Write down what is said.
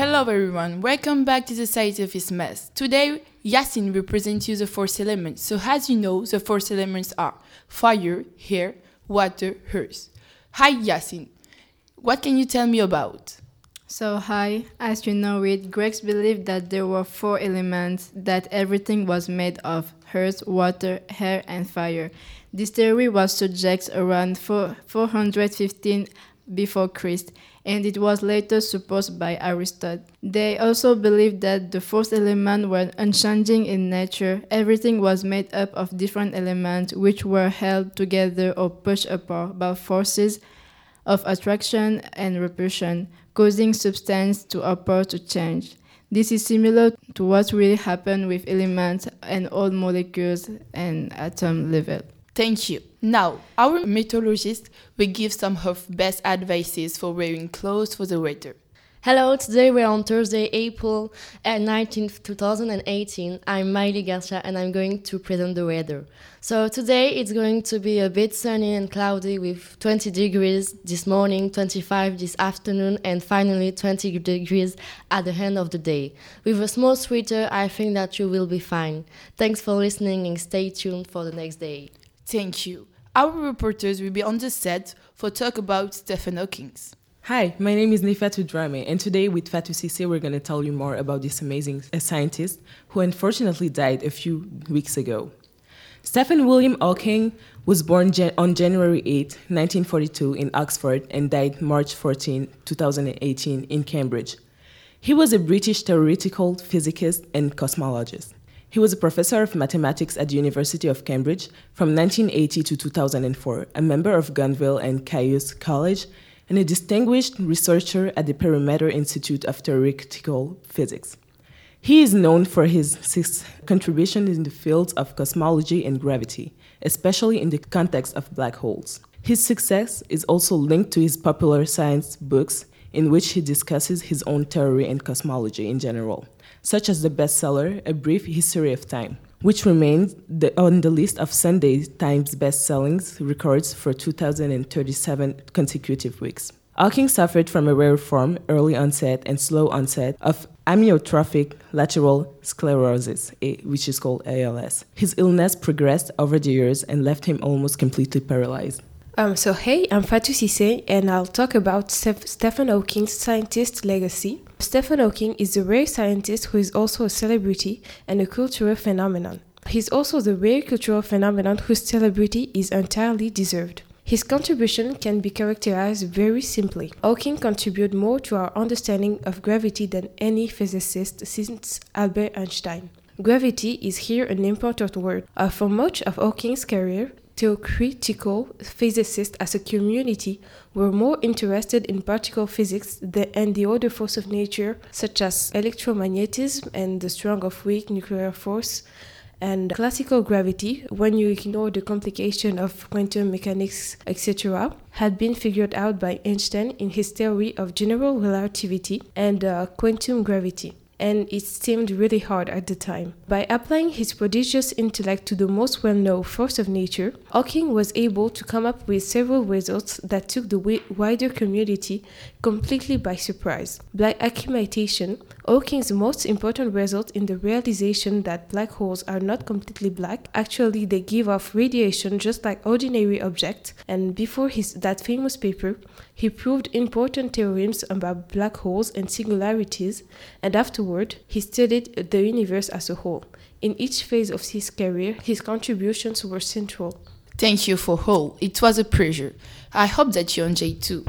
Hello everyone, welcome back to the Scientific Mess. Today, Yasin will present you the four elements. So as you know, the four elements are fire, air, water, earth. Hi Yasin, what can you tell me about? So hi, as you know it, Greeks believed that there were four elements, that everything was made of earth, water, air and fire. This theory was subject around 4, 415 before Christ and it was later supposed by Aristotle. They also believed that the fourth element was unchanging in nature. Everything was made up of different elements which were held together or pushed apart by forces of attraction and repulsion, causing substance to appear to change. This is similar to what really happened with elements and all molecules and atom level. Thank you. Now, our meteorologist will give some of best advices for wearing clothes for the weather. Hello, today we're on Thursday, April 19th, uh, 2018. I'm Miley Garcia and I'm going to present the weather. So today it's going to be a bit sunny and cloudy with 20 degrees this morning, 25 this afternoon, and finally 20 degrees at the end of the day. With a small sweater, I think that you will be fine. Thanks for listening and stay tuned for the next day. Thank you. Our reporters will be on the set for talk about Stephen Hawking. Hi, my name is Nifatu Drame, and today with Fatu Cissé, we're going to tell you more about this amazing uh, scientist who unfortunately died a few weeks ago. Stephen William Hawking was born on January 8, 1942, in Oxford and died March 14, 2018, in Cambridge. He was a British theoretical physicist and cosmologist. He was a professor of mathematics at the University of Cambridge from 1980 to 2004, a member of Gonville and Caius College, and a distinguished researcher at the Perimeter Institute of Theoretical Physics. He is known for his contributions in the fields of cosmology and gravity, especially in the context of black holes. His success is also linked to his popular science books, in which he discusses his own theory and cosmology in general such as the bestseller A Brief History of Time, which remains the, on the list of Sunday Times best-selling records for 2037 consecutive weeks. Hawking suffered from a rare form, early onset and slow onset, of amyotrophic lateral sclerosis, which is called ALS. His illness progressed over the years and left him almost completely paralyzed. Um, so, hey, I'm Fatou Cissé, and I'll talk about Stephen Hawking's scientist legacy. Stephen Hawking is a rare scientist who is also a celebrity and a cultural phenomenon. He's also the rare cultural phenomenon whose celebrity is entirely deserved. His contribution can be characterized very simply. Hawking contributed more to our understanding of gravity than any physicist since Albert Einstein. Gravity is here an important word. Uh, for much of Hawking's career, theoretical physicists as a community were more interested in particle physics than, and the other force of nature, such as electromagnetism and the strong of weak nuclear force, and classical gravity, when you ignore the complication of quantum mechanics, etc., had been figured out by Einstein in his theory of general relativity and uh, quantum gravity and it seemed really hard at the time. By applying his prodigious intellect to the most well known force of nature, Hawking was able to come up with several results that took the wider community completely by surprise. By accumulation, Hawking's most important result in the realization that black holes are not completely black, actually they give off radiation just like ordinary objects, and before his that famous paper, he proved important theorems about black holes and singularities, and afterward, he studied the universe as a whole. In each phase of his career, his contributions were central. Thank you for all. It was a pleasure. I hope that you enjoyed too.